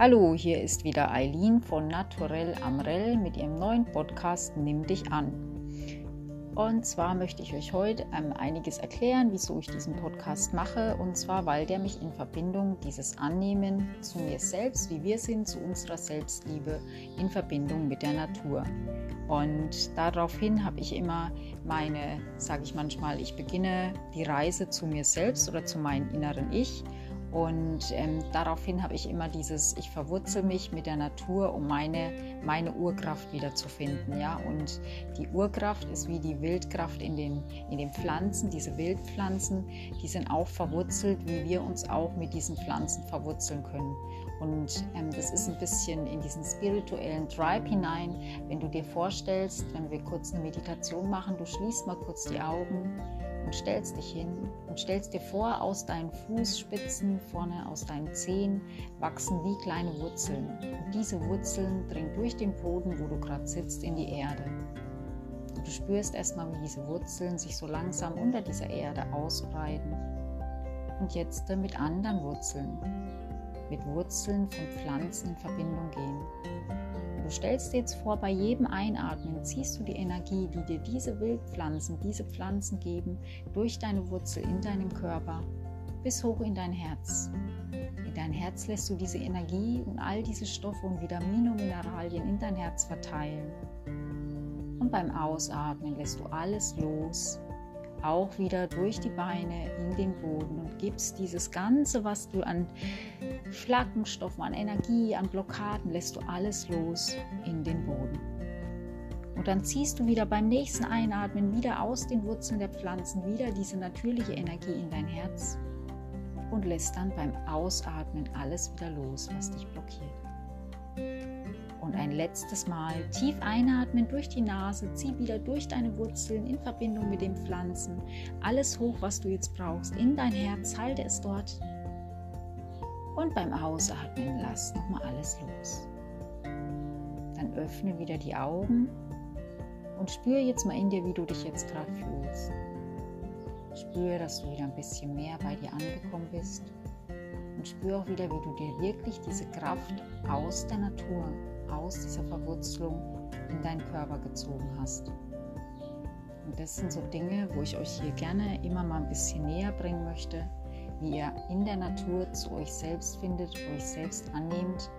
Hallo, hier ist wieder Eileen von Naturell Amrell mit ihrem neuen Podcast Nimm dich an. Und zwar möchte ich euch heute ähm, einiges erklären, wieso ich diesen Podcast mache. Und zwar, weil der mich in Verbindung dieses Annehmen zu mir selbst, wie wir sind, zu unserer Selbstliebe, in Verbindung mit der Natur. Und daraufhin habe ich immer meine, sage ich manchmal, ich beginne die Reise zu mir selbst oder zu meinem inneren Ich und ähm, daraufhin habe ich immer dieses, ich verwurzel mich mit der Natur, um meine, meine Urkraft wiederzufinden. Ja? Und die Urkraft ist wie die Wildkraft in den, in den Pflanzen, diese Wildpflanzen, die sind auch verwurzelt, wie wir uns auch mit diesen Pflanzen verwurzeln können. Und ähm, das ist ein bisschen in diesen spirituellen Tribe hinein. Wenn du dir vorstellst, wenn wir kurz eine Meditation machen, du schließt mal kurz die Augen und stellst dich hin und stellst dir vor, aus deinen Fußspitzen vorne, aus deinen Zehen wachsen wie kleine Wurzeln. Und diese Wurzeln dringen durch den Boden, wo du gerade sitzt, in die Erde. Und du spürst erstmal, wie diese Wurzeln sich so langsam unter dieser Erde ausbreiten. Und jetzt mit anderen Wurzeln, mit Wurzeln von Pflanzen in Verbindung gehen. Du stellst dir jetzt vor, bei jedem Einatmen ziehst du die Energie, die dir diese Wildpflanzen, diese Pflanzen geben, durch deine Wurzel in deinem Körper bis hoch in dein Herz. In dein Herz lässt du diese Energie und all diese Stoffe und Vitamine und Mineralien in dein Herz verteilen. Und beim Ausatmen lässt du alles los, auch wieder durch die Beine in den Boden und gibst dieses Ganze, was du an Flaggenstoffen, an Energie, an Blockaden, lässt du alles los in den Boden. Und dann ziehst du wieder beim nächsten Einatmen wieder aus den Wurzeln der Pflanzen wieder diese natürliche Energie in dein Herz und lässt dann beim Ausatmen alles wieder los, was dich blockiert. Und ein letztes Mal tief einatmen durch die Nase, zieh wieder durch deine Wurzeln in Verbindung mit den Pflanzen alles hoch, was du jetzt brauchst, in dein Herz, halte es dort. Und beim Ausatmen lass nochmal alles los. Dann öffne wieder die Augen und spüre jetzt mal in dir, wie du dich jetzt gerade fühlst. Spüre, dass du wieder ein bisschen mehr bei dir angekommen bist und spüre auch wieder, wie du dir wirklich diese Kraft aus der Natur, aus dieser Verwurzelung in deinen Körper gezogen hast. Und das sind so Dinge, wo ich euch hier gerne immer mal ein bisschen näher bringen möchte, wie ihr in der Natur zu euch selbst findet, euch selbst annehmt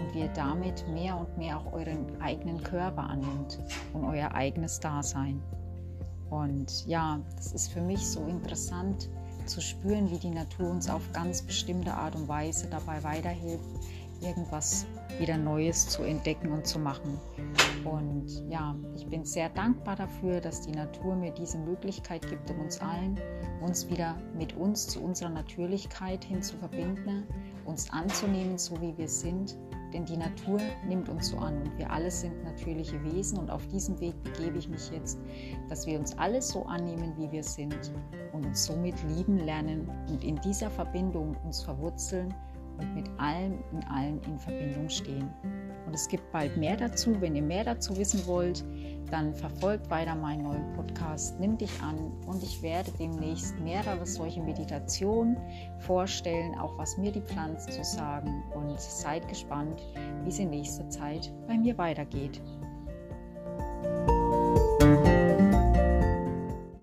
und wie ihr damit mehr und mehr auch euren eigenen Körper annimmt und euer eigenes Dasein. Und ja, das ist für mich so interessant zu spüren, wie die Natur uns auf ganz bestimmte Art und Weise dabei weiterhilft, irgendwas wieder Neues zu entdecken und zu machen. Und ja, ich bin sehr dankbar dafür, dass die Natur mir diese Möglichkeit gibt, um uns allen, uns wieder mit uns zu unserer Natürlichkeit hin zu verbinden, uns anzunehmen, so wie wir sind. Denn die Natur nimmt uns so an und wir alle sind natürliche Wesen und auf diesem Weg begebe ich mich jetzt, dass wir uns alle so annehmen, wie wir sind und uns somit lieben lernen und in dieser Verbindung uns verwurzeln und mit allem in allen in Verbindung stehen. Und es gibt bald mehr dazu. Wenn ihr mehr dazu wissen wollt, dann verfolgt weiter meinen neuen Podcast Nimm dich an und ich werde demnächst mehrere solche Meditationen vorstellen, auch was mir die Pflanzen zu sagen und seid gespannt, wie es in nächster Zeit bei mir weitergeht.